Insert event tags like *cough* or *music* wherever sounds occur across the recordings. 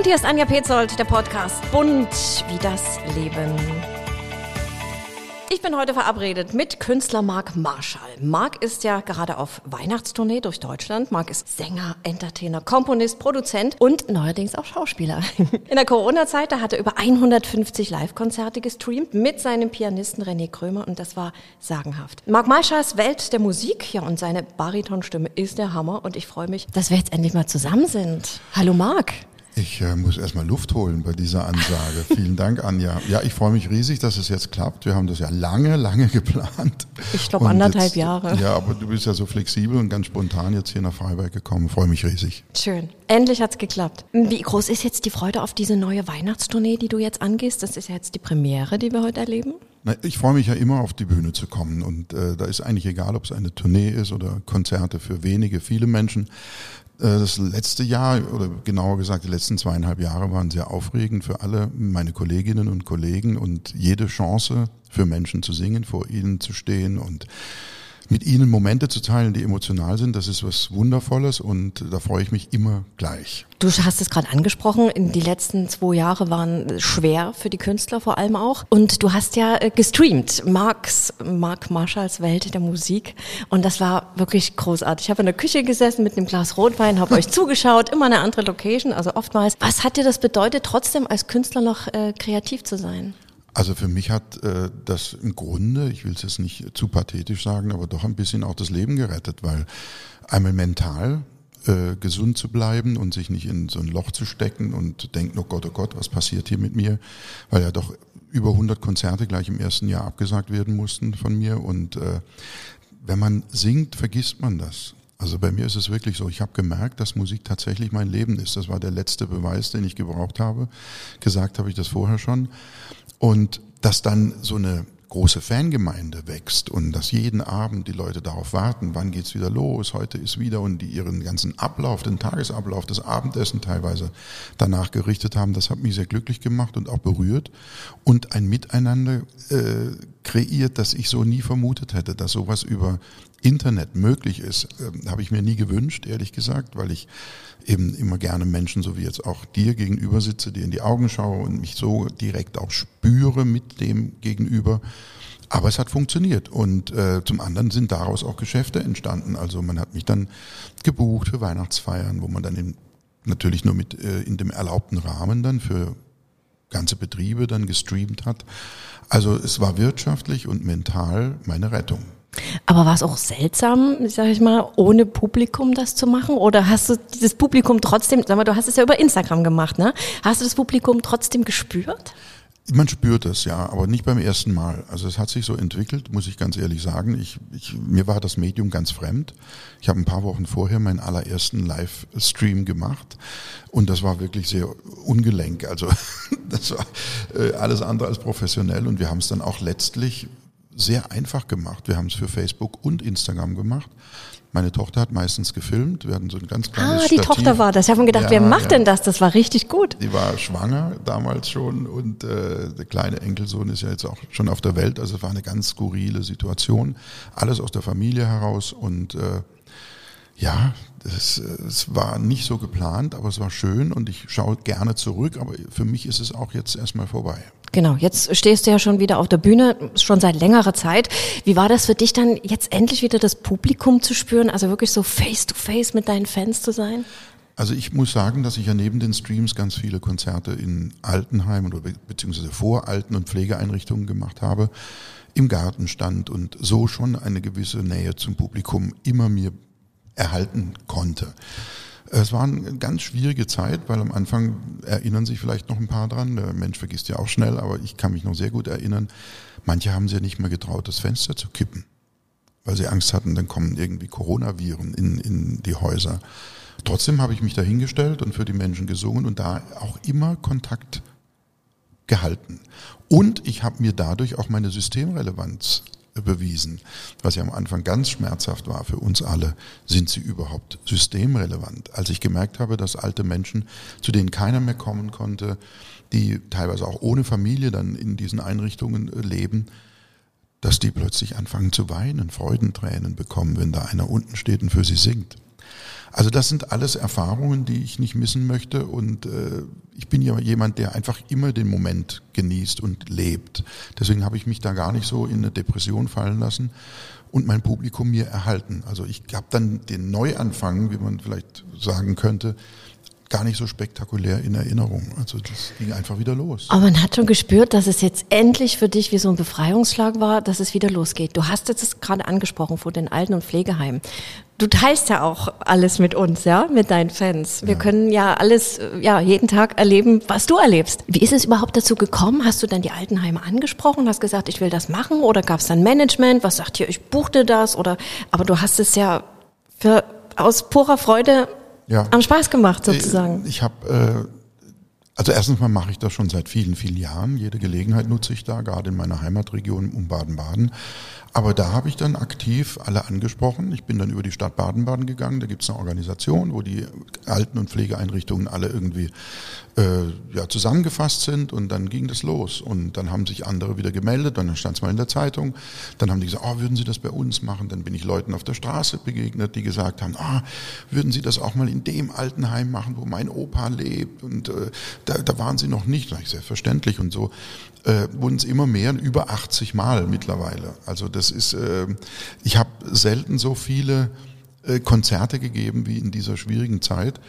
Und hier ist Anja Petzold, der Podcast Bunt wie das Leben. Ich bin heute verabredet mit Künstler Marc Marschall. Marc ist ja gerade auf Weihnachtstournee durch Deutschland. Marc ist Sänger, Entertainer, Komponist, Produzent und neuerdings auch Schauspieler. *laughs* In der Corona-Zeit, da hat er über 150 Live-Konzerte gestreamt mit seinem Pianisten René Krömer und das war sagenhaft. Marc Marschalls Welt der Musik, ja und seine Baritonstimme ist der Hammer und ich freue mich, dass wir jetzt endlich mal zusammen sind. Hallo Marc. Ich äh, muss erstmal Luft holen bei dieser Ansage. *laughs* Vielen Dank, Anja. Ja, ich freue mich riesig, dass es jetzt klappt. Wir haben das ja lange, lange geplant. Ich glaube anderthalb jetzt, Jahre. Ja, aber du bist ja so flexibel und ganz spontan jetzt hier nach Freiberg gekommen. Freue mich riesig. Schön. Endlich hat's geklappt. Wie groß ist jetzt die Freude auf diese neue Weihnachtstournee, die du jetzt angehst? Das ist ja jetzt die Premiere, die wir heute erleben. Na, ich freue mich ja immer auf die Bühne zu kommen und äh, da ist eigentlich egal, ob es eine Tournee ist oder Konzerte für wenige, viele Menschen. Äh, das letzte Jahr oder genauer gesagt die letzten zweieinhalb Jahre waren sehr aufregend für alle meine Kolleginnen und Kollegen und jede Chance für Menschen zu singen, vor ihnen zu stehen und mit ihnen Momente zu teilen, die emotional sind, das ist was Wundervolles und da freue ich mich immer gleich. Du hast es gerade angesprochen, die letzten zwei Jahre waren schwer für die Künstler vor allem auch. Und du hast ja äh, gestreamt, Marks, Mark Marshalls Welt der Musik. Und das war wirklich großartig. Ich habe in der Küche gesessen mit einem Glas Rotwein, habe euch *laughs* zugeschaut, immer eine andere Location, also oftmals. Was hat dir das bedeutet, trotzdem als Künstler noch äh, kreativ zu sein? Also für mich hat äh, das im Grunde, ich will es jetzt nicht zu pathetisch sagen, aber doch ein bisschen auch das Leben gerettet, weil einmal mental äh, gesund zu bleiben und sich nicht in so ein Loch zu stecken und denken, oh Gott, oh Gott, was passiert hier mit mir? Weil ja doch über 100 Konzerte gleich im ersten Jahr abgesagt werden mussten von mir und äh, wenn man singt, vergisst man das. Also bei mir ist es wirklich so, ich habe gemerkt, dass Musik tatsächlich mein Leben ist. Das war der letzte Beweis, den ich gebraucht habe. Gesagt habe ich das vorher schon. Und dass dann so eine große Fangemeinde wächst und dass jeden Abend die Leute darauf warten, wann geht's wieder los, heute ist wieder und die ihren ganzen Ablauf, den Tagesablauf, das Abendessen teilweise danach gerichtet haben, das hat mich sehr glücklich gemacht und auch berührt. Und ein Miteinander äh, kreiert, das ich so nie vermutet hätte, dass sowas über Internet möglich ist, äh, habe ich mir nie gewünscht, ehrlich gesagt, weil ich eben immer gerne Menschen, so wie jetzt auch dir gegenüber sitze, dir in die Augen schaue und mich so direkt auch spüre mit dem Gegenüber. Aber es hat funktioniert und äh, zum anderen sind daraus auch Geschäfte entstanden. Also man hat mich dann gebucht für Weihnachtsfeiern, wo man dann in, natürlich nur mit äh, in dem erlaubten Rahmen dann für ganze Betriebe dann gestreamt hat. Also es war wirtschaftlich und mental meine Rettung. Aber war es auch seltsam, sag ich mal, ohne Publikum das zu machen? Oder hast du dieses Publikum trotzdem, sag mal, du hast es ja über Instagram gemacht, ne? Hast du das Publikum trotzdem gespürt? Man spürt es, ja, aber nicht beim ersten Mal. Also es hat sich so entwickelt, muss ich ganz ehrlich sagen. Ich, ich, mir war das Medium ganz fremd. Ich habe ein paar Wochen vorher meinen allerersten Livestream gemacht und das war wirklich sehr ungelenk. Also *laughs* das war äh, alles andere als professionell und wir haben es dann auch letztlich sehr einfach gemacht. Wir haben es für Facebook und Instagram gemacht. Meine Tochter hat meistens gefilmt. Wir hatten so ein ganz kleines Ah, die Stativ. Tochter war das. Ich habe mir gedacht, ja, wer macht ja. denn das? Das war richtig gut. Die war schwanger damals schon und äh, der kleine Enkelsohn ist ja jetzt auch schon auf der Welt. Also es war eine ganz skurrile Situation. Alles aus der Familie heraus und äh, ja, es, es war nicht so geplant, aber es war schön und ich schaue gerne zurück. Aber für mich ist es auch jetzt erstmal vorbei. Genau, jetzt stehst du ja schon wieder auf der Bühne, schon seit längerer Zeit. Wie war das für dich dann, jetzt endlich wieder das Publikum zu spüren, also wirklich so face-to-face -face mit deinen Fans zu sein? Also ich muss sagen, dass ich ja neben den Streams ganz viele Konzerte in Altenheimen oder beziehungsweise vor Alten- und Pflegeeinrichtungen gemacht habe, im Garten stand und so schon eine gewisse Nähe zum Publikum immer mir erhalten konnte. Es war eine ganz schwierige Zeit, weil am Anfang erinnern sich vielleicht noch ein paar dran. Der Mensch vergisst ja auch schnell, aber ich kann mich noch sehr gut erinnern. Manche haben sich ja nicht mehr getraut, das Fenster zu kippen, weil sie Angst hatten, dann kommen irgendwie Coronaviren in, in die Häuser. Trotzdem habe ich mich dahingestellt und für die Menschen gesungen und da auch immer Kontakt gehalten. Und ich habe mir dadurch auch meine Systemrelevanz bewiesen. Was ja am Anfang ganz schmerzhaft war für uns alle, sind sie überhaupt systemrelevant? Als ich gemerkt habe, dass alte Menschen, zu denen keiner mehr kommen konnte, die teilweise auch ohne Familie dann in diesen Einrichtungen äh, leben, dass die plötzlich anfangen zu weinen, Freudentränen bekommen, wenn da einer unten steht und für sie singt. Also das sind alles Erfahrungen, die ich nicht missen möchte und äh, ich bin ja jemand, der einfach immer den Moment genießt und lebt. Deswegen habe ich mich da gar nicht so in eine Depression fallen lassen und mein Publikum mir erhalten. Also ich habe dann den Neuanfang, wie man vielleicht sagen könnte, gar nicht so spektakulär in Erinnerung. Also das ging einfach wieder los. Aber man hat schon gespürt, dass es jetzt endlich für dich wie so ein Befreiungsschlag war, dass es wieder losgeht. Du hast jetzt gerade angesprochen vor den Alten- und Pflegeheimen. Du teilst ja auch alles mit uns, ja, mit deinen Fans. Wir ja. können ja alles, ja, jeden Tag erleben, was du erlebst. Wie ist es überhaupt dazu gekommen? Hast du dann die Altenheime angesprochen, hast gesagt, ich will das machen? Oder gab es dann Management, was sagt hier, ich buchte das? Oder, aber du hast es ja für, aus purer Freude ja. Am Spaß gemacht sozusagen. Ich, ich habe, äh, also erstens mal mache ich das schon seit vielen, vielen Jahren. Jede Gelegenheit nutze ich da, gerade in meiner Heimatregion um Baden-Baden. Aber da habe ich dann aktiv alle angesprochen. Ich bin dann über die Stadt Baden-Baden gegangen. Da gibt es eine Organisation, wo die Alten- und Pflegeeinrichtungen alle irgendwie äh, ja, zusammengefasst sind. Und dann ging das los. Und dann haben sich andere wieder gemeldet. Und dann stand es mal in der Zeitung. Dann haben die gesagt, oh, würden Sie das bei uns machen? Dann bin ich Leuten auf der Straße begegnet, die gesagt haben, ah, würden Sie das auch mal in dem Altenheim machen, wo mein Opa lebt? Und äh, da, da waren Sie noch nicht. Da ich, selbstverständlich. Und so äh, wurden es immer mehr, über 80 Mal mittlerweile. Also das ist, äh, ich habe selten so viele äh, Konzerte gegeben wie in dieser schwierigen Zeit.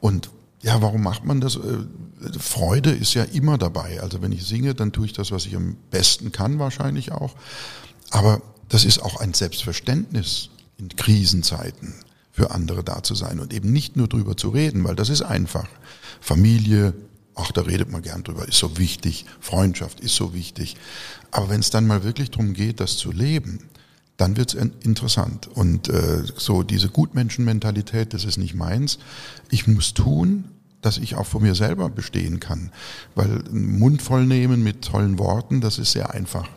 Und ja, warum macht man das? Äh, Freude ist ja immer dabei. Also wenn ich singe, dann tue ich das, was ich am besten kann, wahrscheinlich auch. Aber das ist auch ein Selbstverständnis in Krisenzeiten für andere da zu sein und eben nicht nur drüber zu reden, weil das ist einfach. Familie, ach, da redet man gern drüber, ist so wichtig, Freundschaft ist so wichtig. Aber wenn es dann mal wirklich darum geht, das zu leben, dann wird's interessant. Und äh, so diese Gutmenschenmentalität, das ist nicht meins. Ich muss tun, dass ich auch vor mir selber bestehen kann. Weil einen Mund voll nehmen mit tollen Worten, das ist sehr einfach.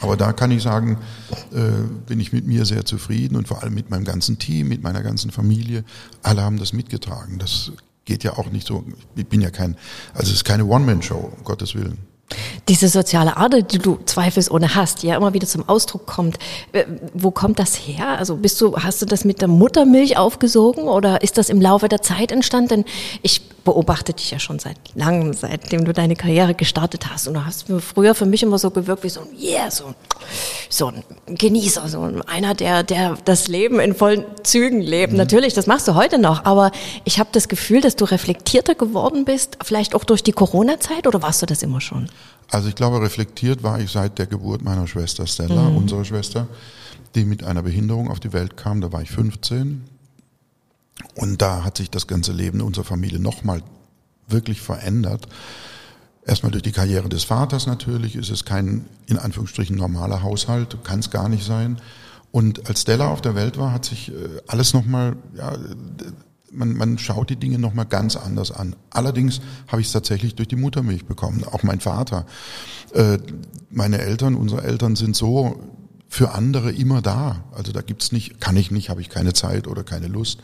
Aber da kann ich sagen, äh, bin ich mit mir sehr zufrieden und vor allem mit meinem ganzen Team, mit meiner ganzen Familie. Alle haben das mitgetragen. Das geht ja auch nicht so, ich bin ja kein, also es ist keine One-Man-Show, um Gottes Willen. Diese soziale Ader, die du zweifelsohne hast, die ja immer wieder zum Ausdruck kommt, äh, wo kommt das her? Also bist du, hast du das mit der Muttermilch aufgesogen oder ist das im Laufe der Zeit entstanden? Ich beobachte dich ja schon seit langem, seitdem du deine Karriere gestartet hast. Und du hast früher für mich immer so gewirkt wie so ein Yeah, so, so ein Genießer, so einer, der, der das Leben in vollen Zügen lebt. Mhm. Natürlich, das machst du heute noch, aber ich habe das Gefühl, dass du reflektierter geworden bist, vielleicht auch durch die Corona-Zeit oder warst du das immer schon? Also ich glaube, reflektiert war ich seit der Geburt meiner Schwester Stella, mhm. unserer Schwester, die mit einer Behinderung auf die Welt kam. Da war ich 15 und da hat sich das ganze Leben unserer Familie nochmal wirklich verändert. Erstmal durch die Karriere des Vaters natürlich, ist es kein in Anführungsstrichen normaler Haushalt, kann es gar nicht sein. Und als Stella auf der Welt war, hat sich äh, alles nochmal, ja, man, man schaut die Dinge nochmal ganz anders an. Allerdings habe ich es tatsächlich durch die Muttermilch bekommen, auch mein Vater. Äh, meine Eltern, unsere Eltern sind so für andere immer da. Also da gibt's nicht, kann ich nicht, habe ich keine Zeit oder keine Lust,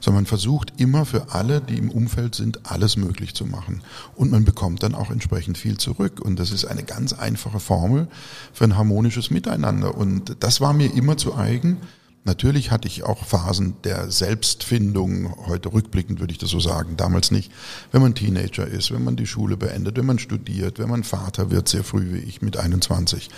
sondern man versucht immer für alle, die im Umfeld sind, alles möglich zu machen. Und man bekommt dann auch entsprechend viel zurück. Und das ist eine ganz einfache Formel für ein harmonisches Miteinander. Und das war mir immer zu eigen. Natürlich hatte ich auch Phasen der Selbstfindung, heute rückblickend würde ich das so sagen, damals nicht. Wenn man Teenager ist, wenn man die Schule beendet, wenn man studiert, wenn man Vater wird, sehr früh wie ich mit 21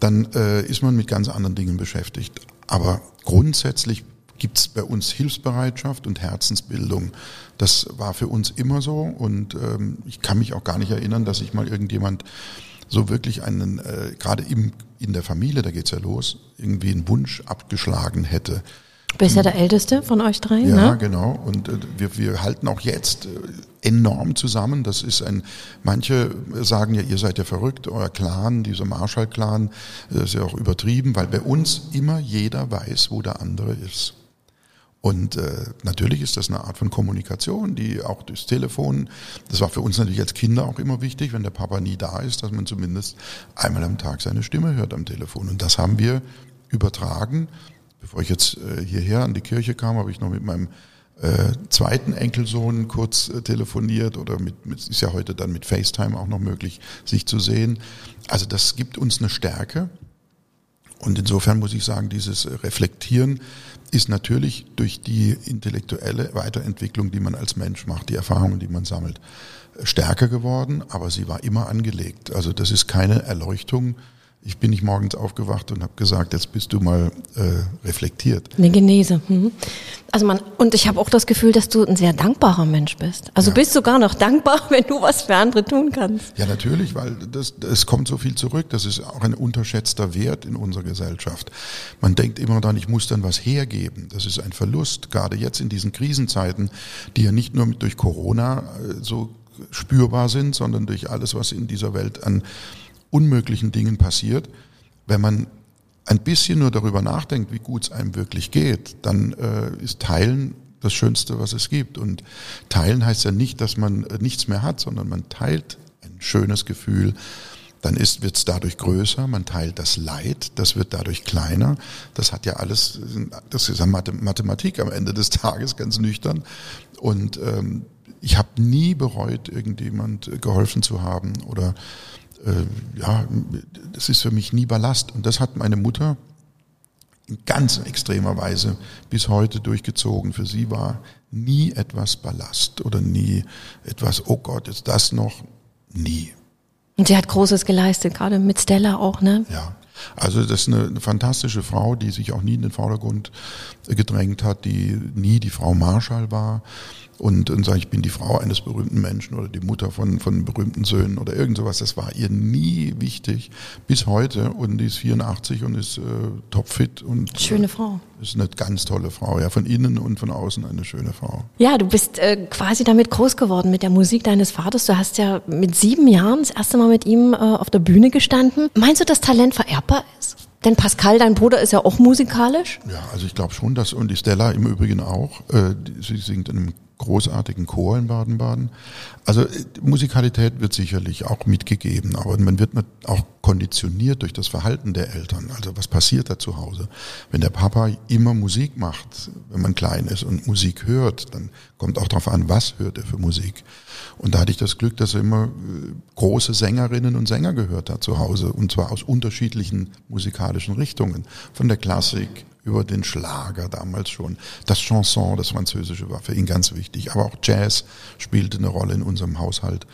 dann äh, ist man mit ganz anderen Dingen beschäftigt. Aber grundsätzlich gibt es bei uns Hilfsbereitschaft und Herzensbildung. Das war für uns immer so und ähm, ich kann mich auch gar nicht erinnern, dass sich mal irgendjemand so wirklich einen, äh, gerade im, in der Familie, da geht's ja los, irgendwie einen Wunsch abgeschlagen hätte. Du bist ja der Älteste von euch drei, ja, ne? Ja, genau. Und äh, wir, wir halten auch jetzt äh, enorm zusammen. Das ist ein, manche sagen ja, ihr seid ja verrückt, euer Clan, dieser Marshall-Clan, äh, ist ja auch übertrieben, weil bei uns immer jeder weiß, wo der andere ist. Und äh, natürlich ist das eine Art von Kommunikation, die auch durchs Telefon, das war für uns natürlich als Kinder auch immer wichtig, wenn der Papa nie da ist, dass man zumindest einmal am Tag seine Stimme hört am Telefon. Und das haben wir übertragen bevor ich jetzt äh, hierher an die Kirche kam, habe ich noch mit meinem äh, zweiten Enkelsohn kurz äh, telefoniert oder mit, mit, ist ja heute dann mit FaceTime auch noch möglich, sich zu sehen. Also das gibt uns eine Stärke. Und insofern muss ich sagen, dieses Reflektieren ist natürlich durch die intellektuelle Weiterentwicklung, die man als Mensch macht, die Erfahrungen, die man sammelt, stärker geworden, aber sie war immer angelegt. Also das ist keine Erleuchtung, ich bin nicht morgens aufgewacht und habe gesagt, jetzt bist du mal äh, reflektiert. Eine Genese. Mhm. Also man und ich habe auch das Gefühl, dass du ein sehr dankbarer Mensch bist. Also ja. bist sogar noch dankbar, *laughs* wenn du was für andere tun kannst. Ja, natürlich, weil das es kommt so viel zurück. Das ist auch ein unterschätzter Wert in unserer Gesellschaft. Man denkt immer dann, ich muss dann was hergeben. Das ist ein Verlust, gerade jetzt in diesen Krisenzeiten, die ja nicht nur durch Corona äh, so spürbar sind, sondern durch alles, was in dieser Welt an unmöglichen Dingen passiert. Wenn man ein bisschen nur darüber nachdenkt, wie gut es einem wirklich geht, dann äh, ist Teilen das Schönste, was es gibt. Und Teilen heißt ja nicht, dass man äh, nichts mehr hat, sondern man teilt ein schönes Gefühl. Dann wird es dadurch größer, man teilt das Leid, das wird dadurch kleiner. Das hat ja alles, das ist ja Mathematik am Ende des *laughs* Tages, ganz nüchtern. Und ähm, ich habe nie bereut, irgendjemand geholfen zu haben oder äh, ja, das ist für mich nie Ballast. Und das hat meine Mutter in ganz extremer Weise bis heute durchgezogen. Für sie war nie etwas Ballast oder nie etwas, oh Gott, ist das noch? Nie. Und sie hat Großes geleistet, gerade mit Stella auch, ne? Ja. Also das ist eine, eine, fantastische Frau, die sich auch nie in den Vordergrund gedrängt hat, die nie die Frau Marschall war, und, und sage, ich bin die Frau eines berühmten Menschen oder die Mutter von, von berühmten Söhnen oder irgend sowas. Das war ihr nie wichtig bis heute und die ist 84 und ist äh, topfit und schöne Frau. Äh, ist eine ganz tolle Frau, ja, von innen und von außen eine schöne Frau. Ja, du bist äh, quasi damit groß geworden mit der Musik deines Vaters. Du hast ja mit sieben Jahren das erste Mal mit ihm äh, auf der Bühne gestanden. Meinst du, dass Talent vererbbar ist? Denn Pascal, dein Bruder, ist ja auch musikalisch. Ja, also ich glaube schon, dass und die Stella im Übrigen auch. Äh, sie singt in einem großartigen Chor in Baden-Baden. Also äh, Musikalität wird sicherlich auch mitgegeben, aber man wird auch konditioniert durch das Verhalten der Eltern. Also was passiert da zu Hause? Wenn der Papa immer Musik macht, wenn man klein ist und Musik hört, dann kommt auch darauf an, was hört er für Musik. Und da hatte ich das Glück, dass er immer äh, große Sängerinnen und Sänger gehört hat zu Hause, und zwar aus unterschiedlichen musikalischen Richtungen. Von der Klassik über den Schlager damals schon. Das Chanson, das Französische war für ihn ganz wichtig. Aber auch Jazz spielte eine Rolle in unserem Haushalt.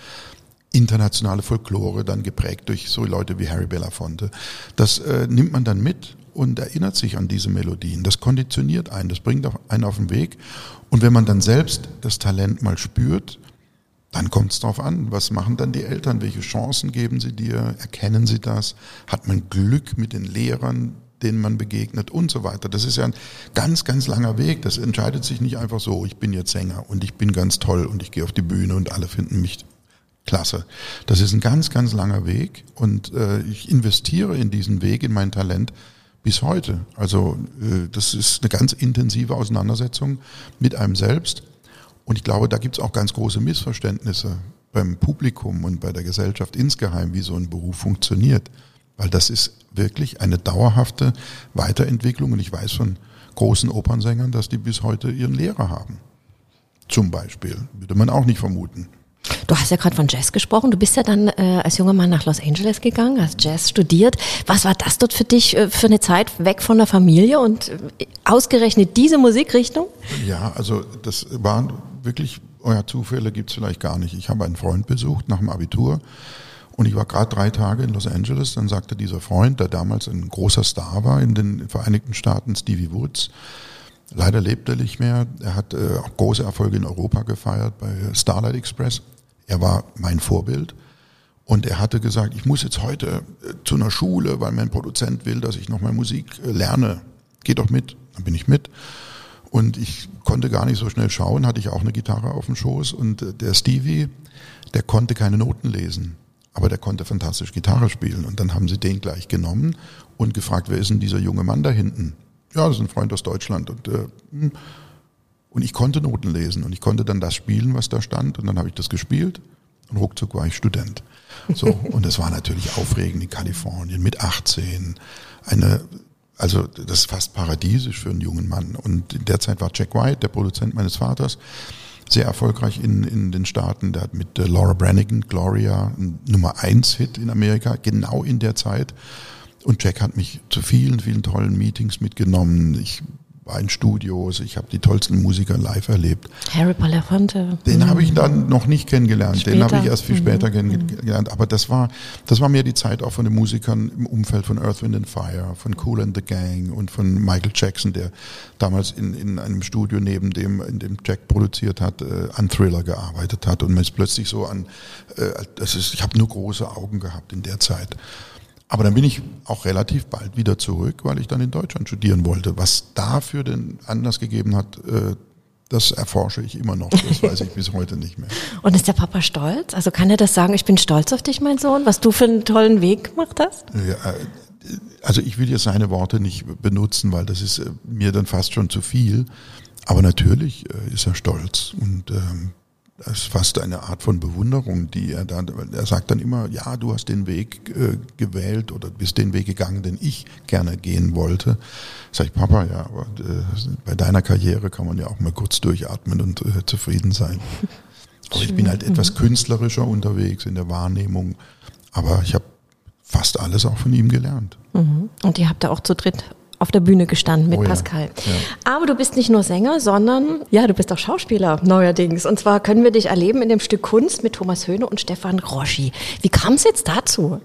Internationale Folklore, dann geprägt durch so Leute wie Harry Belafonte. Das äh, nimmt man dann mit und erinnert sich an diese Melodien. Das konditioniert einen, das bringt einen auf den Weg. Und wenn man dann selbst das Talent mal spürt, dann kommt es darauf an, was machen dann die Eltern, welche Chancen geben sie dir, erkennen sie das, hat man Glück mit den Lehrern, denen man begegnet und so weiter. Das ist ja ein ganz, ganz langer Weg. Das entscheidet sich nicht einfach so, ich bin jetzt Sänger und ich bin ganz toll und ich gehe auf die Bühne und alle finden mich klasse. Das ist ein ganz, ganz langer Weg und äh, ich investiere in diesen Weg, in mein Talent bis heute. Also äh, das ist eine ganz intensive Auseinandersetzung mit einem selbst. Und ich glaube, da gibt es auch ganz große Missverständnisse beim Publikum und bei der Gesellschaft insgeheim, wie so ein Beruf funktioniert. Weil das ist wirklich eine dauerhafte Weiterentwicklung. Und ich weiß von großen Opernsängern, dass die bis heute ihren Lehrer haben. Zum Beispiel. Würde man auch nicht vermuten. Du hast ja gerade von Jazz gesprochen. Du bist ja dann äh, als junger Mann nach Los Angeles gegangen, hast Jazz studiert. Was war das dort für dich äh, für eine Zeit weg von der Familie und äh, ausgerechnet diese Musikrichtung? Ja, also das waren wirklich, euer Zufälle gibt es vielleicht gar nicht. Ich habe einen Freund besucht nach dem Abitur und ich war gerade drei Tage in Los Angeles, dann sagte dieser Freund, der damals ein großer Star war in den Vereinigten Staaten, Stevie Woods, leider lebt er nicht mehr, er hat äh, auch große Erfolge in Europa gefeiert bei Starlight Express. Er war mein Vorbild. Und er hatte gesagt, ich muss jetzt heute äh, zu einer Schule, weil mein Produzent will, dass ich nochmal Musik äh, lerne. Geh doch mit. Dann bin ich mit. Und ich konnte gar nicht so schnell schauen, hatte ich auch eine Gitarre auf dem Schoß. Und äh, der Stevie, der konnte keine Noten lesen aber der konnte fantastisch Gitarre spielen. Und dann haben sie den gleich genommen und gefragt, wer ist denn dieser junge Mann da hinten? Ja, das ist ein Freund aus Deutschland. Und, äh, hm. und ich konnte Noten lesen und ich konnte dann das spielen, was da stand. Und dann habe ich das gespielt und ruckzuck war ich Student. So, *laughs* und es war natürlich aufregend in Kalifornien mit 18. Eine, also das ist fast paradiesisch für einen jungen Mann. Und in der Zeit war Jack White, der Produzent meines Vaters, sehr erfolgreich in, in den Staaten. Der hat mit äh, Laura Branigan, Gloria, Nummer eins Hit in Amerika, genau in der Zeit. Und Jack hat mich zu vielen, vielen tollen Meetings mitgenommen. Ich war in Studios, ich habe die tollsten Musiker live erlebt. Harry Belafonte. Den mhm. habe ich dann noch nicht kennengelernt, später. den habe ich erst viel später mhm. kennengelernt. Aber das war, das war mir die Zeit auch von den Musikern im Umfeld von Earth, Wind and Fire, von Cool and the Gang und von Michael Jackson, der damals in, in einem Studio neben dem, in dem Jack produziert hat, äh, an Thriller gearbeitet hat und man ist plötzlich so an, äh, das ist, ich habe nur große Augen gehabt in der Zeit. Aber dann bin ich auch relativ bald wieder zurück, weil ich dann in Deutschland studieren wollte. Was dafür den Anlass gegeben hat, äh, das erforsche ich immer noch. Das weiß ich *laughs* bis heute nicht mehr. Und ist der Papa stolz? Also kann er das sagen, ich bin stolz auf dich, mein Sohn, was du für einen tollen Weg gemacht hast? Ja, äh, also ich will jetzt seine Worte nicht benutzen, weil das ist äh, mir dann fast schon zu viel. Aber natürlich ist er stolz und ähm, das ist fast eine Art von Bewunderung, die er da, er sagt dann immer, ja, du hast den Weg äh, gewählt oder bist den Weg gegangen, den ich gerne gehen wollte. Sag ich, Papa, ja, aber äh, bei deiner Karriere kann man ja auch mal kurz durchatmen und äh, zufrieden sein. *laughs* Aber ich bin halt etwas künstlerischer unterwegs in der Wahrnehmung, aber ich habe fast alles auch von ihm gelernt. Mhm. Und ihr habt da auch zu dritt auf der Bühne gestanden mit oh ja. Pascal. Ja. Aber du bist nicht nur Sänger, sondern ja, du bist auch Schauspieler neuerdings. Und zwar können wir dich erleben in dem Stück Kunst mit Thomas Höhne und Stefan Roschi. Wie kam es jetzt dazu?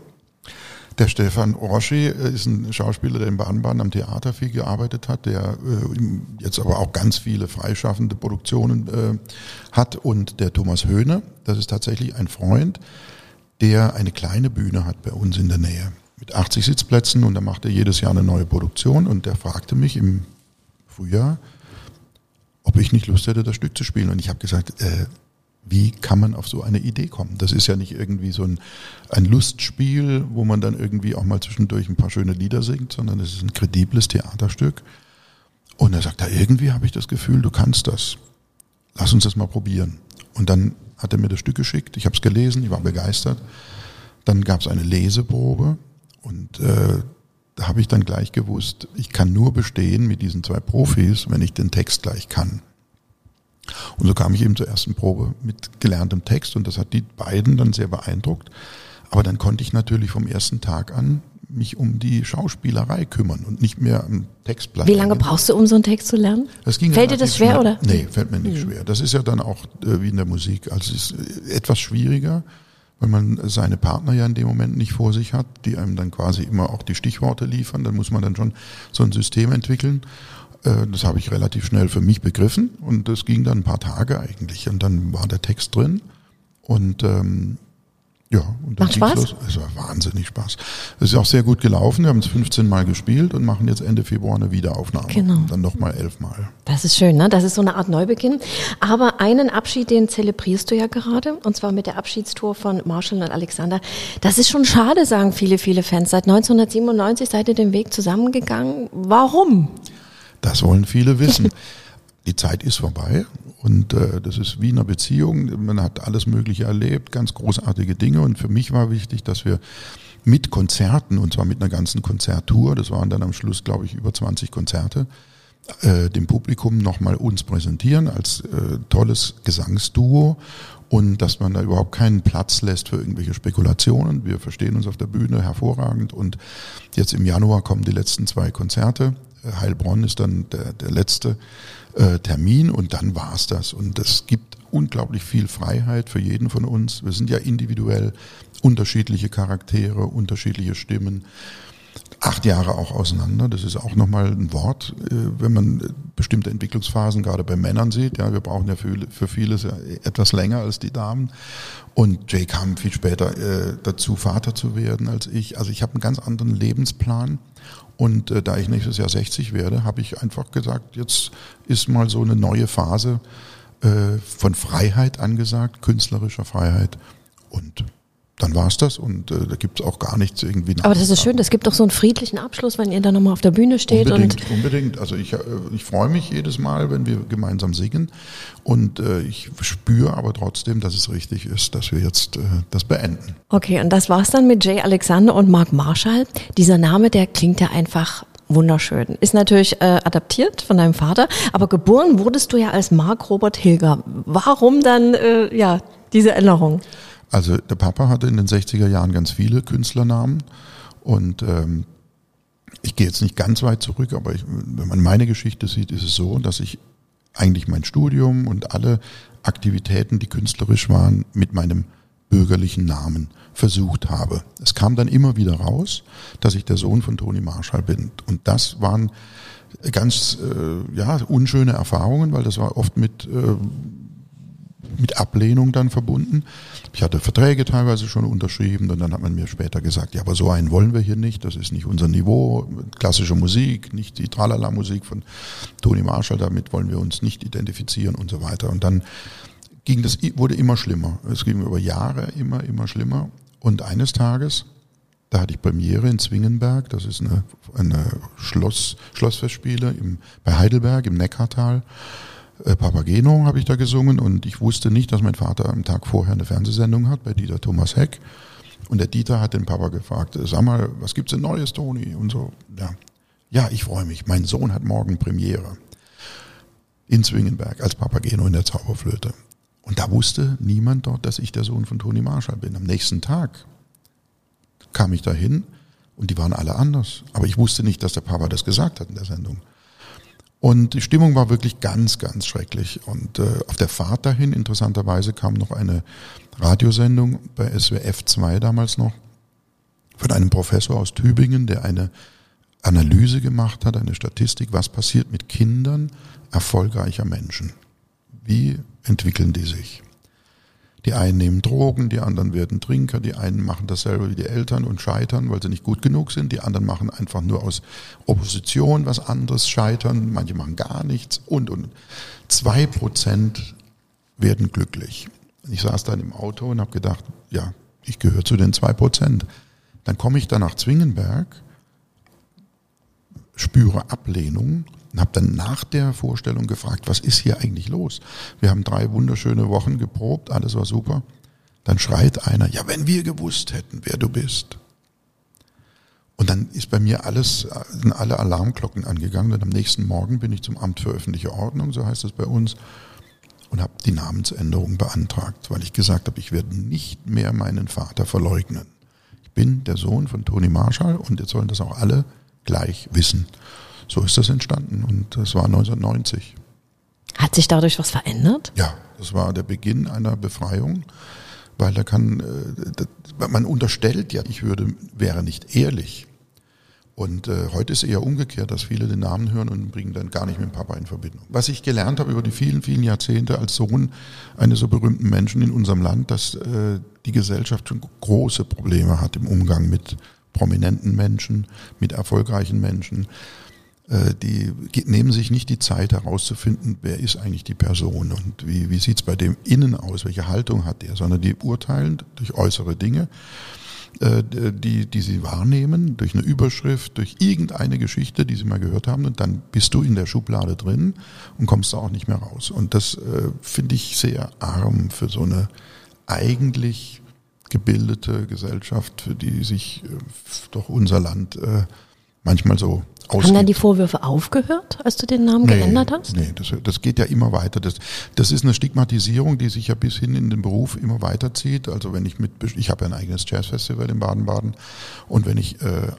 Der Stefan Roschi äh, ist ein Schauspieler, der in Baden-Baden am Theater viel gearbeitet hat, der äh, jetzt aber auch ganz viele freischaffende Produktionen äh, hat. Und der Thomas Höhne, das ist tatsächlich ein Freund, der eine kleine Bühne hat bei uns in der Nähe mit 80 Sitzplätzen und da macht er jedes Jahr eine neue Produktion und der fragte mich im Frühjahr, ob ich nicht Lust hätte, das Stück zu spielen. Und ich habe gesagt, äh, wie kann man auf so eine Idee kommen? Das ist ja nicht irgendwie so ein, ein Lustspiel, wo man dann irgendwie auch mal zwischendurch ein paar schöne Lieder singt, sondern es ist ein kredibles Theaterstück. Und er sagt, ja, irgendwie habe ich das Gefühl, du kannst das. Lass uns das mal probieren. Und dann hat er mir das Stück geschickt, ich habe es gelesen, ich war begeistert. Dann gab es eine Leseprobe und äh, da habe ich dann gleich gewusst, ich kann nur bestehen mit diesen zwei Profis, wenn ich den Text gleich kann. Und so kam ich eben zur ersten Probe mit gelerntem Text und das hat die beiden dann sehr beeindruckt. Aber dann konnte ich natürlich vom ersten Tag an mich um die Schauspielerei kümmern und nicht mehr am Text bleiben. Wie lange brauchst du, um so einen Text zu lernen? Fällt dir das schwer, schnell. oder? Nee, fällt mir nicht mhm. schwer. Das ist ja dann auch äh, wie in der Musik. Also es ist etwas schwieriger, wenn man seine Partner ja in dem Moment nicht vor sich hat, die einem dann quasi immer auch die Stichworte liefern, dann muss man dann schon so ein System entwickeln. Äh, das habe ich relativ schnell für mich begriffen und das ging dann ein paar Tage eigentlich und dann war der Text drin und ähm, ja, und dann Macht Spaß? Los. Es war wahnsinnig Spaß. Es ist auch sehr gut gelaufen. Wir haben es 15 Mal gespielt und machen jetzt Ende Februar eine Wiederaufnahme. Genau. Und dann nochmal elf Mal. Das ist schön, ne? Das ist so eine Art Neubeginn. Aber einen Abschied, den zelebrierst du ja gerade. Und zwar mit der Abschiedstour von Marshall und Alexander. Das ist schon schade, sagen viele, viele Fans. Seit 1997 seid ihr den Weg zusammengegangen. Warum? Das wollen viele wissen. *laughs* Die Zeit ist vorbei und äh, das ist wie in einer Beziehung. Man hat alles Mögliche erlebt, ganz großartige Dinge. Und für mich war wichtig, dass wir mit Konzerten, und zwar mit einer ganzen Konzerttour, das waren dann am Schluss, glaube ich, über 20 Konzerte, äh, dem Publikum nochmal uns präsentieren als äh, tolles Gesangsduo und dass man da überhaupt keinen Platz lässt für irgendwelche Spekulationen. Wir verstehen uns auf der Bühne hervorragend und jetzt im Januar kommen die letzten zwei Konzerte. Heilbronn ist dann der, der letzte äh, Termin und dann war's das. Und das gibt unglaublich viel Freiheit für jeden von uns. Wir sind ja individuell unterschiedliche Charaktere, unterschiedliche Stimmen. Acht Jahre auch auseinander, das ist auch nochmal ein Wort, äh, wenn man bestimmte Entwicklungsphasen gerade bei Männern sieht. Ja, wir brauchen ja für, für vieles etwas länger als die Damen. Und Jay kam viel später äh, dazu, Vater zu werden als ich. Also ich habe einen ganz anderen Lebensplan und äh, da ich nächstes Jahr 60 werde, habe ich einfach gesagt, jetzt ist mal so eine neue Phase äh, von Freiheit angesagt, künstlerischer Freiheit. Und dann war es das und äh, da gibt es auch gar nichts irgendwie. Aber das ist schön, das gibt doch so einen friedlichen Abschluss, wenn ihr dann nochmal auf der Bühne steht. Unbedingt, und unbedingt. Also ich, äh, ich freue mich jedes Mal, wenn wir gemeinsam singen und äh, ich spüre aber trotzdem, dass es richtig ist, dass wir jetzt äh, das beenden. Okay, und das war's dann mit Jay Alexander und Mark Marshall. Dieser Name, der klingt ja einfach wunderschön. Ist natürlich äh, adaptiert von deinem Vater, aber geboren wurdest du ja als Mark Robert Hilger. Warum dann äh, ja diese Änderung? Also der Papa hatte in den 60er Jahren ganz viele Künstlernamen und ähm, ich gehe jetzt nicht ganz weit zurück, aber ich, wenn man meine Geschichte sieht, ist es so, dass ich eigentlich mein Studium und alle Aktivitäten, die künstlerisch waren, mit meinem bürgerlichen Namen versucht habe. Es kam dann immer wieder raus, dass ich der Sohn von Toni Marshall bin. Und das waren ganz äh, ja, unschöne Erfahrungen, weil das war oft mit, äh, mit Ablehnung dann verbunden. Ich hatte Verträge teilweise schon unterschrieben und dann hat man mir später gesagt, ja, aber so einen wollen wir hier nicht, das ist nicht unser Niveau, klassische Musik, nicht die Tralala-Musik von Toni Marshall, damit wollen wir uns nicht identifizieren und so weiter. Und dann ging das, wurde immer schlimmer. Es ging über Jahre immer, immer schlimmer. Und eines Tages, da hatte ich Premiere in Zwingenberg, das ist eine, eine Schloss, Schlossfestspiele im, bei Heidelberg im Neckartal. Äh, Papageno habe ich da gesungen und ich wusste nicht, dass mein Vater am Tag vorher eine Fernsehsendung hat bei Dieter Thomas Heck. Und der Dieter hat den Papa gefragt, sag mal, was gibt's denn Neues, Toni? Und so, ja. Ja, ich freue mich. Mein Sohn hat morgen Premiere. In Zwingenberg als Papageno in der Zauberflöte. Und da wusste niemand dort, dass ich der Sohn von Toni Marshall bin. Am nächsten Tag kam ich dahin und die waren alle anders. Aber ich wusste nicht, dass der Papa das gesagt hat in der Sendung. Und die Stimmung war wirklich ganz, ganz schrecklich. Und äh, auf der Fahrt dahin, interessanterweise, kam noch eine Radiosendung bei SWF 2 damals noch von einem Professor aus Tübingen, der eine Analyse gemacht hat, eine Statistik, was passiert mit Kindern erfolgreicher Menschen. Wie entwickeln die sich? Die einen nehmen Drogen, die anderen werden Trinker, die einen machen dasselbe wie die Eltern und scheitern, weil sie nicht gut genug sind, die anderen machen einfach nur aus Opposition was anderes, scheitern, manche machen gar nichts und, und. Zwei Prozent werden glücklich. Ich saß dann im Auto und habe gedacht, ja, ich gehöre zu den zwei Prozent. Dann komme ich da nach Zwingenberg, spüre Ablehnung und habe dann nach der Vorstellung gefragt, was ist hier eigentlich los? Wir haben drei wunderschöne Wochen geprobt, alles war super. Dann schreit einer, ja, wenn wir gewusst hätten, wer du bist. Und dann ist bei mir alles, sind alle Alarmglocken angegangen. Und am nächsten Morgen bin ich zum Amt für öffentliche Ordnung, so heißt es bei uns, und habe die Namensänderung beantragt, weil ich gesagt habe, ich werde nicht mehr meinen Vater verleugnen. Ich bin der Sohn von Toni Marshall und jetzt sollen das auch alle gleich wissen. So ist das entstanden und das war 1990. Hat sich dadurch was verändert? Ja, das war der Beginn einer Befreiung, weil da kann, äh, man unterstellt ja, ich würde, wäre nicht ehrlich. Und äh, heute ist eher umgekehrt, dass viele den Namen hören und bringen dann gar nicht mit dem Papa in Verbindung. Was ich gelernt habe über die vielen, vielen Jahrzehnte als Sohn eines so berühmten Menschen in unserem Land, dass äh, die Gesellschaft schon große Probleme hat im Umgang mit prominenten Menschen, mit erfolgreichen Menschen. Äh, die nehmen sich nicht die Zeit herauszufinden, wer ist eigentlich die Person und wie, wie sieht es bei dem innen aus, welche Haltung hat der, sondern die urteilen durch äußere Dinge, äh, die, die sie wahrnehmen, durch eine Überschrift, durch irgendeine Geschichte, die sie mal gehört haben und dann bist du in der Schublade drin und kommst da auch nicht mehr raus. Und das äh, finde ich sehr arm für so eine eigentlich gebildete Gesellschaft, für die sich äh, doch unser Land äh, manchmal so ausgeht. Haben dann die Vorwürfe aufgehört, als du den Namen nee, geändert hast? Nee, das, das geht ja immer weiter. Das, das ist eine Stigmatisierung, die sich ja bis hin in den Beruf immer weiterzieht. Also wenn ich mit, ich habe ja ein eigenes Jazzfestival in Baden-Baden und wenn ich äh,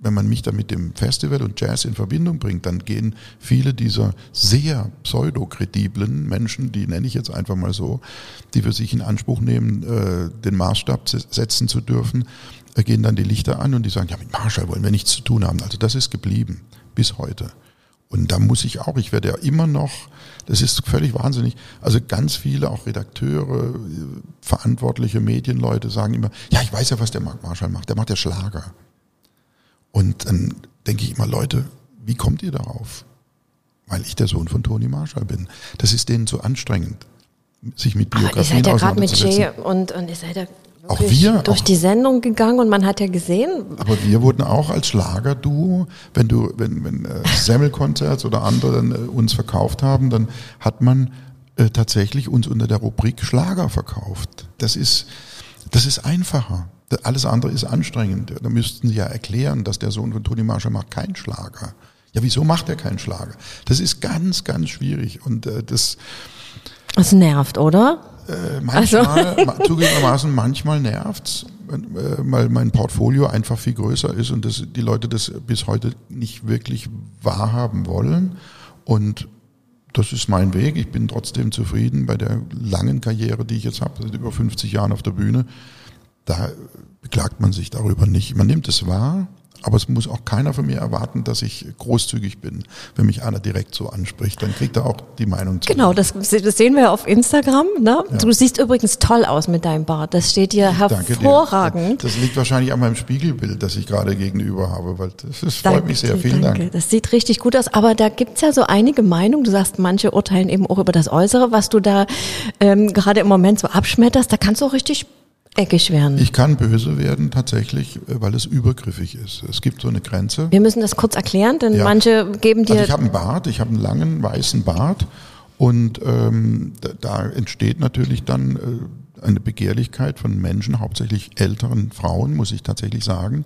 wenn man mich da mit dem Festival und Jazz in Verbindung bringt, dann gehen viele dieser sehr pseudokrediblen Menschen, die nenne ich jetzt einfach mal so, die für sich in Anspruch nehmen, äh, den Maßstab setzen zu dürfen, gehen dann die Lichter an und die sagen, ja, mit Marshall wollen wir nichts zu tun haben. Also das ist geblieben bis heute. Und da muss ich auch, ich werde ja immer noch, das ist völlig wahnsinnig, also ganz viele, auch Redakteure, verantwortliche Medienleute sagen immer, ja, ich weiß ja, was der Mark Marshall macht, der macht ja Schlager. Und dann denke ich immer, Leute, wie kommt ihr darauf? Weil ich der Sohn von Toni Marshall bin. Das ist denen zu anstrengend, sich mit Biografien Ach, ihr seid ja gerade mit Jay und, und ihr seid ja auch wir durch auch, die Sendung gegangen und man hat ja gesehen. Aber wir wurden auch als Schlagerduo, wenn du, wenn, wenn äh, Semmelkonzerts oder andere äh, uns verkauft haben, dann hat man äh, tatsächlich uns unter der Rubrik Schlager verkauft. Das ist, das ist einfacher. Alles andere ist anstrengend. Da müssten Sie ja erklären, dass der Sohn von Toni Marshall macht keinen Schlager. Ja, wieso macht er keinen Schlager? Das ist ganz, ganz schwierig und äh, das. Das nervt, oder? Äh, manchmal, also. zugegebenermaßen, manchmal nervt's. weil mein Portfolio einfach viel größer ist und das, die Leute das bis heute nicht wirklich wahrhaben wollen. Und das ist mein Weg. Ich bin trotzdem zufrieden bei der langen Karriere, die ich jetzt habe, seit über 50 Jahren auf der Bühne. Da beklagt man sich darüber nicht. Man nimmt es wahr, aber es muss auch keiner von mir erwarten, dass ich großzügig bin. Wenn mich einer direkt so anspricht, dann kriegt er auch die Meinung zu. Genau, das, das sehen wir auf Instagram. Ne? Ja. Du siehst übrigens toll aus mit deinem Bart. Das steht dir hervorragend. Dir. Das liegt wahrscheinlich an meinem Spiegelbild, das ich gerade gegenüber habe, weil das, das freut mich sehr. Vielen danke. Dank. Das sieht richtig gut aus. Aber da gibt's ja so einige Meinungen. Du sagst, manche urteilen eben auch über das Äußere, was du da ähm, gerade im Moment so abschmetterst. Da kannst du auch richtig eckig werden. Ich kann böse werden tatsächlich, äh, weil es übergriffig ist. Es gibt so eine Grenze. Wir müssen das kurz erklären, denn ja. manche geben dir. Also ich habe einen Bart, ich habe einen langen weißen Bart und ähm, da, da entsteht natürlich dann äh, eine Begehrlichkeit von Menschen, hauptsächlich älteren Frauen, muss ich tatsächlich sagen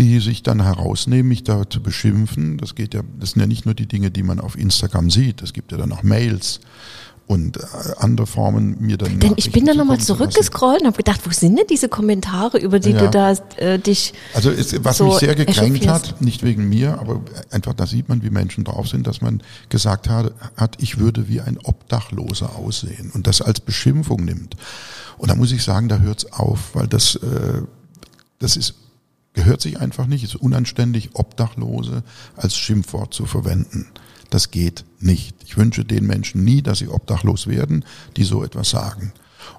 die sich dann herausnehmen, mich da zu beschimpfen. Das geht ja, das sind ja nicht nur die Dinge, die man auf Instagram sieht. Es gibt ja dann auch Mails und äh, andere Formen mir dann. Denn ich bin da nochmal zurückgescrollt und habe gedacht, wo sind denn diese Kommentare, über die ja. du da äh, dich. Also ist, was so mich sehr gekränkt hat, nicht wegen mir, aber einfach da sieht man, wie Menschen drauf sind, dass man gesagt hat, hat, ich würde wie ein Obdachloser aussehen und das als Beschimpfung nimmt. Und da muss ich sagen, da hört's auf, weil das, äh, das ist gehört sich einfach nicht, ist unanständig, Obdachlose als Schimpfwort zu verwenden. Das geht nicht. Ich wünsche den Menschen nie, dass sie obdachlos werden, die so etwas sagen.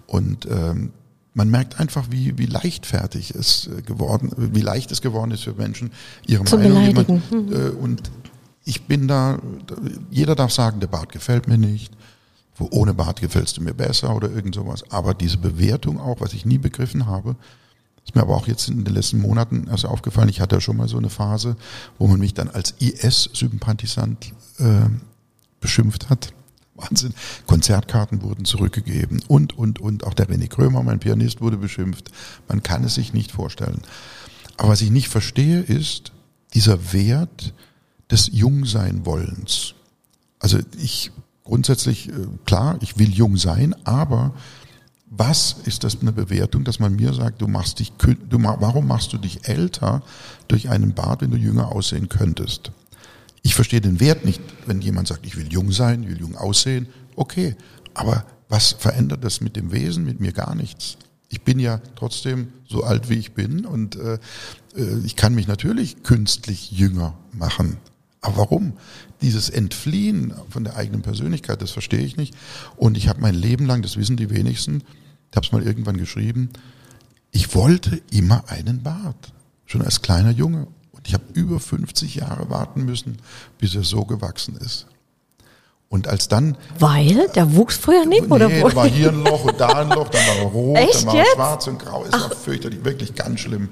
Und ähm, man merkt einfach, wie, wie leichtfertig es äh, geworden, wie leicht es geworden ist für Menschen, ihre Zu Meinung jemand, mhm. äh, und ich bin da, jeder darf sagen, der Bart gefällt mir nicht, wo ohne Bart gefällst du mir besser oder irgend sowas. Aber diese Bewertung auch, was ich nie begriffen habe, ist mir aber auch jetzt in den letzten Monaten erst aufgefallen, ich hatte ja schon mal so eine Phase, wo man mich dann als IS-Sympathisant äh, beschimpft hat. Wahnsinn. Konzertkarten wurden zurückgegeben und, und, und. Auch der René Krömer, mein Pianist, wurde beschimpft. Man kann es sich nicht vorstellen. Aber was ich nicht verstehe, ist dieser Wert des Jungsein-Wollens. Also ich grundsätzlich, äh, klar, ich will jung sein, aber was ist das eine Bewertung, dass man mir sagt, du machst dich, du, warum machst du dich älter durch einen Bart, wenn du jünger aussehen könntest? Ich verstehe den Wert nicht, wenn jemand sagt, ich will jung sein, ich will jung aussehen. Okay, aber was verändert das mit dem Wesen, mit mir gar nichts? Ich bin ja trotzdem so alt, wie ich bin und äh, äh ich kann mich natürlich künstlich jünger machen. Aber warum? Dieses Entfliehen von der eigenen Persönlichkeit, das verstehe ich nicht. Und ich habe mein Leben lang, das wissen die wenigsten, ich habe es mal irgendwann geschrieben, ich wollte immer einen Bart, schon als kleiner Junge. Und ich habe über 50 Jahre warten müssen, bis er so gewachsen ist. Und als dann. Weil? Der wuchs früher nicht, nee, oder? Da war hier ein Loch und da ein Loch, dann war er rot, *laughs* Echt dann war er schwarz und grau. Es war fürchterlich, wirklich ganz schlimm.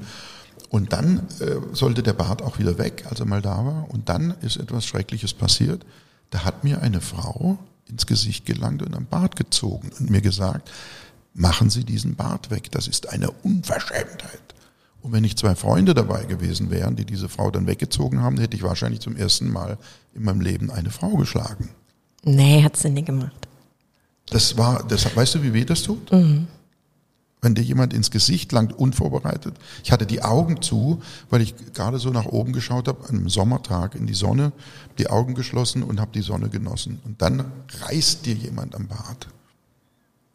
Und dann äh, sollte der Bart auch wieder weg, als er mal da war. Und dann ist etwas Schreckliches passiert. Da hat mir eine Frau ins Gesicht gelangt und am Bart gezogen und mir gesagt, machen Sie diesen Bart weg, das ist eine Unverschämtheit. Und wenn nicht zwei Freunde dabei gewesen wären, die diese Frau dann weggezogen haben, hätte ich wahrscheinlich zum ersten Mal in meinem Leben eine Frau geschlagen. Nee, hat sie nie gemacht. Das war, das, weißt du, wie weh das tut? Mhm. Wenn dir jemand ins Gesicht langt, unvorbereitet. Ich hatte die Augen zu, weil ich gerade so nach oben geschaut habe, an einem Sommertag in die Sonne, die Augen geschlossen und habe die Sonne genossen. Und dann reißt dir jemand am Bart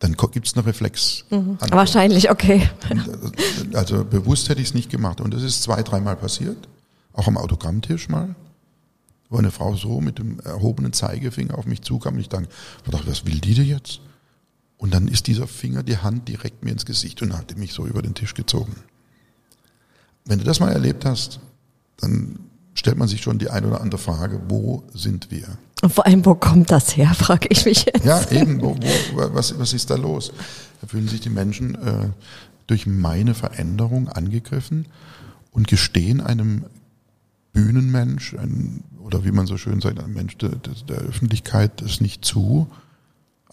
dann gibt es einen Reflex. Mhm. Wahrscheinlich, okay. Äh, also bewusst hätte ich es nicht gemacht. Und das ist zwei, dreimal passiert. Auch am Autogrammtisch mal. Wo eine Frau so mit dem erhobenen Zeigefinger auf mich zukam und ich dachte, was will die denn jetzt? Und dann ist dieser Finger, die Hand direkt mir ins Gesicht und hat mich so über den Tisch gezogen. Wenn du das mal erlebt hast, dann stellt man sich schon die eine oder andere Frage, wo sind wir? Und vor allem, wo kommt das her, *laughs* frage ich mich jetzt. Ja, eben, wo, wo, was, was ist da los? Da fühlen sich die Menschen äh, durch meine Veränderung angegriffen und gestehen einem Bühnenmensch ein, oder wie man so schön sagt, ein Mensch der, der Öffentlichkeit es nicht zu,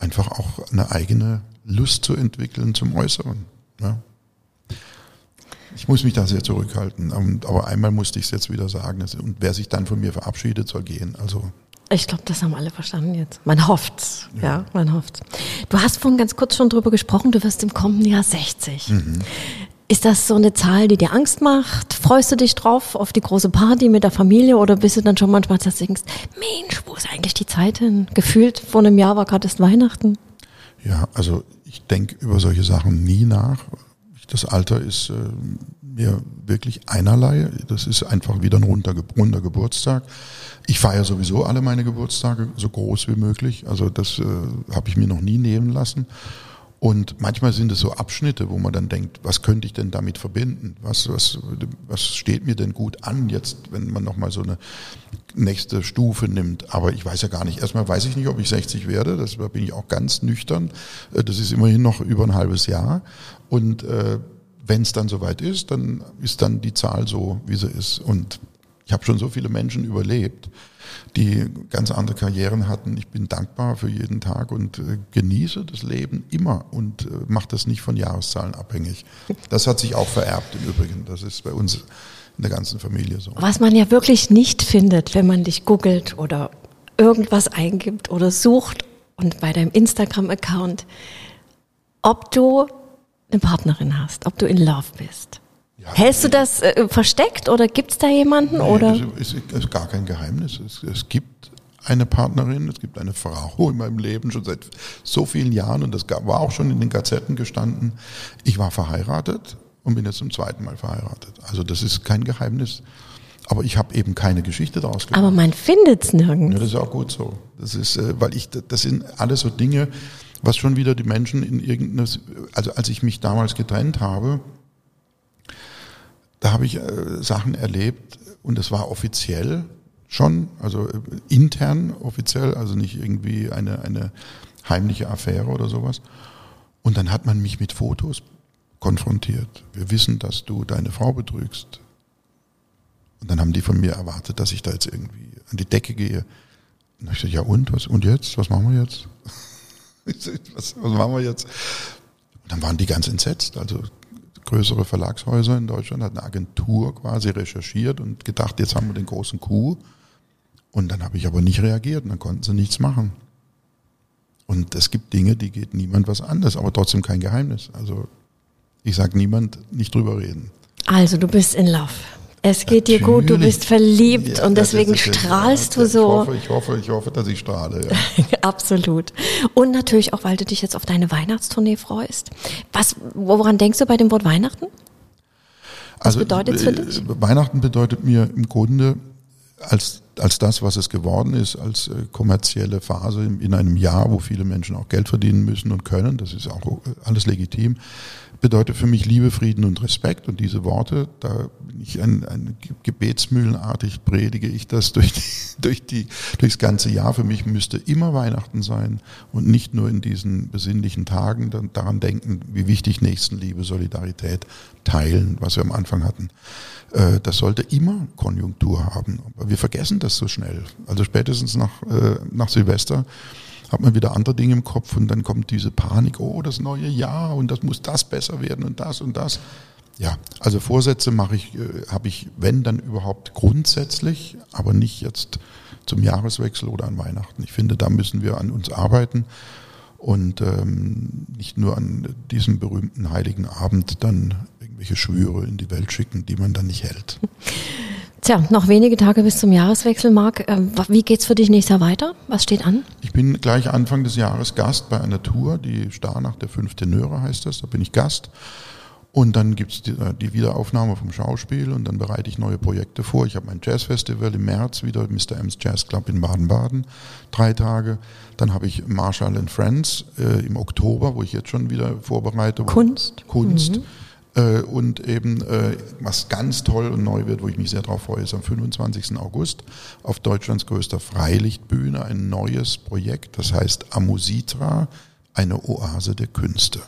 einfach auch eine eigene Lust zu entwickeln zum Äußeren. Ja. Ich muss mich da sehr zurückhalten. Aber einmal musste ich es jetzt wieder sagen. Und wer sich dann von mir verabschiedet, soll gehen. Also ich glaube, das haben alle verstanden jetzt. Man hofft's, ja. ja, man hofft's. Du hast vorhin ganz kurz schon drüber gesprochen, du wirst im kommenden Jahr 60. Mhm. Ist das so eine Zahl, die dir Angst macht? Freust du dich drauf auf die große Party mit der Familie oder bist du dann schon manchmal, dass du denkst, Mensch, wo ist eigentlich die Zeit hin? Gefühlt vor einem Jahr war gerade erst Weihnachten. Ja, also ich denke über solche Sachen nie nach. Das Alter ist äh, mir wirklich einerlei. Das ist einfach wieder ein runder, runder Geburtstag. Ich feiere sowieso alle meine Geburtstage so groß wie möglich. Also das äh, habe ich mir noch nie nehmen lassen. Und manchmal sind es so Abschnitte, wo man dann denkt, was könnte ich denn damit verbinden? Was, was, was steht mir denn gut an jetzt, wenn man nochmal so eine nächste Stufe nimmt? Aber ich weiß ja gar nicht. Erstmal weiß ich nicht, ob ich 60 werde. Das, da bin ich auch ganz nüchtern. Äh, das ist immerhin noch über ein halbes Jahr. Und äh, wenn es dann soweit ist, dann ist dann die Zahl so, wie sie ist. Und ich habe schon so viele Menschen überlebt, die ganz andere Karrieren hatten. Ich bin dankbar für jeden Tag und äh, genieße das Leben immer und äh, mache das nicht von Jahreszahlen abhängig. Das hat sich auch vererbt im Übrigen. Das ist bei uns in der ganzen Familie so. Was man ja wirklich nicht findet, wenn man dich googelt oder irgendwas eingibt oder sucht und bei deinem Instagram-Account, ob du eine Partnerin hast, ob du in Love bist. Ja, Hältst du das äh, versteckt oder gibt es da jemanden? Nee, oder? Es ist, ist, gar kein Geheimnis. Es, es, gibt eine Partnerin, es gibt eine Frau *laughs* in meinem Leben schon seit so vielen Jahren und das war auch schon in den Gazetten gestanden. Ich war verheiratet und bin jetzt zum zweiten Mal verheiratet. Also das ist kein Geheimnis. Aber ich habe eben keine Geschichte daraus gemacht. Aber man findet es nirgends. Ja, das ist auch gut so. Das ist, äh, weil ich, das sind alles so Dinge, was schon wieder die Menschen in irgendeine, also als ich mich damals getrennt habe, da habe ich äh, Sachen erlebt und es war offiziell schon, also äh, intern offiziell, also nicht irgendwie eine, eine heimliche Affäre oder sowas. Und dann hat man mich mit Fotos konfrontiert. Wir wissen, dass du deine Frau betrügst. Und dann haben die von mir erwartet, dass ich da jetzt irgendwie an die Decke gehe. Und ich gesagt, ja und, was, und jetzt? Was machen wir jetzt? *laughs* was, was machen wir jetzt? Und dann waren die ganz entsetzt. Also größere Verlagshäuser in Deutschland, hat eine Agentur quasi recherchiert und gedacht, jetzt haben wir den großen Coup. Und dann habe ich aber nicht reagiert und dann konnten sie nichts machen. Und es gibt Dinge, die geht niemand was anderes, aber trotzdem kein Geheimnis. Also ich sage niemand nicht drüber reden. Also du bist in Love. Es geht Natürlich. dir gut, du bist verliebt ja, und deswegen strahlst du so. Ich hoffe, ich hoffe, ich hoffe, dass ich strahle. Ja. *laughs* Absolut. Und natürlich auch, weil du dich jetzt auf deine Weihnachtstournee freust. Was, woran denkst du bei dem Wort Weihnachten? Was also, bedeutet es für dich? Äh, Weihnachten bedeutet mir im Grunde als, als das, was es geworden ist, als äh, kommerzielle Phase in einem Jahr, wo viele Menschen auch Geld verdienen müssen und können, das ist auch äh, alles legitim, bedeutet für mich Liebe, Frieden und Respekt. Und diese Worte, da bin ich ein, ein gebetsmühlenartig predige ich das durch die, *laughs* durch die, durchs ganze Jahr. Für mich müsste immer Weihnachten sein und nicht nur in diesen besinnlichen Tagen dann daran denken, wie wichtig Nächstenliebe, Solidarität, Teilen, was wir am Anfang hatten. Äh, das sollte immer Konjunktur haben. Aber wir vergessen das so schnell. Also spätestens nach, äh, nach Silvester hat man wieder andere Dinge im Kopf und dann kommt diese Panik, oh, das neue Jahr und das muss das besser werden und das und das. Ja, also Vorsätze mache ich, äh, habe ich, wenn dann überhaupt grundsätzlich, aber nicht jetzt zum Jahreswechsel oder an Weihnachten. Ich finde, da müssen wir an uns arbeiten und ähm, nicht nur an diesem berühmten heiligen Abend dann irgendwelche Schwüre in die Welt schicken, die man dann nicht hält. *laughs* Tja, noch wenige Tage bis zum Jahreswechsel, Marc. Ähm, wie geht's für dich nächstes Jahr weiter? Was steht an? Ich bin gleich Anfang des Jahres Gast bei einer Tour, die Starnach der fünf Tenöre heißt das. Da bin ich Gast. Und dann gibt's die, äh, die Wiederaufnahme vom Schauspiel und dann bereite ich neue Projekte vor. Ich habe mein Jazzfestival im März wieder, Mr. M's Jazz Club in Baden-Baden, drei Tage. Dann habe ich Marshall and Friends äh, im Oktober, wo ich jetzt schon wieder vorbereite. Kunst. Kunst. Mhm. Äh, und eben, äh, was ganz toll und neu wird, wo ich mich sehr darauf freue, ist am 25. August auf Deutschlands größter Freilichtbühne ein neues Projekt, das heißt Amusitra, eine Oase der Künste.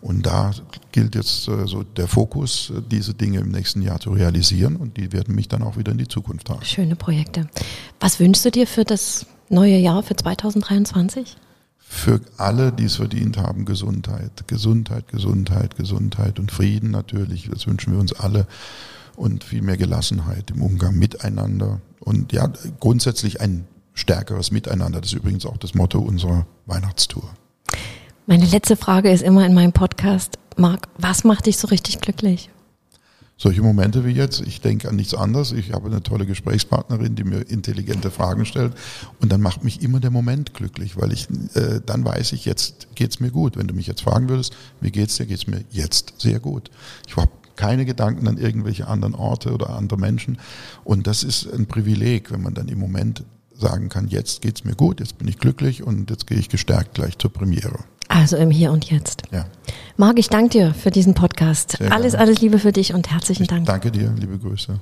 Und da gilt jetzt äh, so der Fokus, diese Dinge im nächsten Jahr zu realisieren und die werden mich dann auch wieder in die Zukunft tragen. Schöne Projekte. Was wünschst du dir für das neue Jahr, für 2023? Für alle, die es verdient haben, Gesundheit. Gesundheit, Gesundheit, Gesundheit und Frieden natürlich. Das wünschen wir uns alle. Und viel mehr Gelassenheit im Umgang miteinander. Und ja, grundsätzlich ein stärkeres Miteinander. Das ist übrigens auch das Motto unserer Weihnachtstour. Meine letzte Frage ist immer in meinem Podcast, Marc, was macht dich so richtig glücklich? Solche Momente wie jetzt, ich denke an nichts anderes. Ich habe eine tolle Gesprächspartnerin, die mir intelligente Fragen stellt. Und dann macht mich immer der Moment glücklich, weil ich äh, dann weiß ich, jetzt geht's mir gut. Wenn du mich jetzt fragen würdest, wie geht's dir, geht's mir jetzt sehr gut. Ich habe keine Gedanken an irgendwelche anderen Orte oder andere Menschen. Und das ist ein Privileg, wenn man dann im Moment sagen kann, jetzt geht's mir gut, jetzt bin ich glücklich und jetzt gehe ich gestärkt gleich zur Premiere. Also im Hier und Jetzt. Ja. Marc, ich danke dir für diesen Podcast. Sehr alles, gerne. alles Liebe für dich und herzlichen Ich Dank. danke dir, liebe Grüße.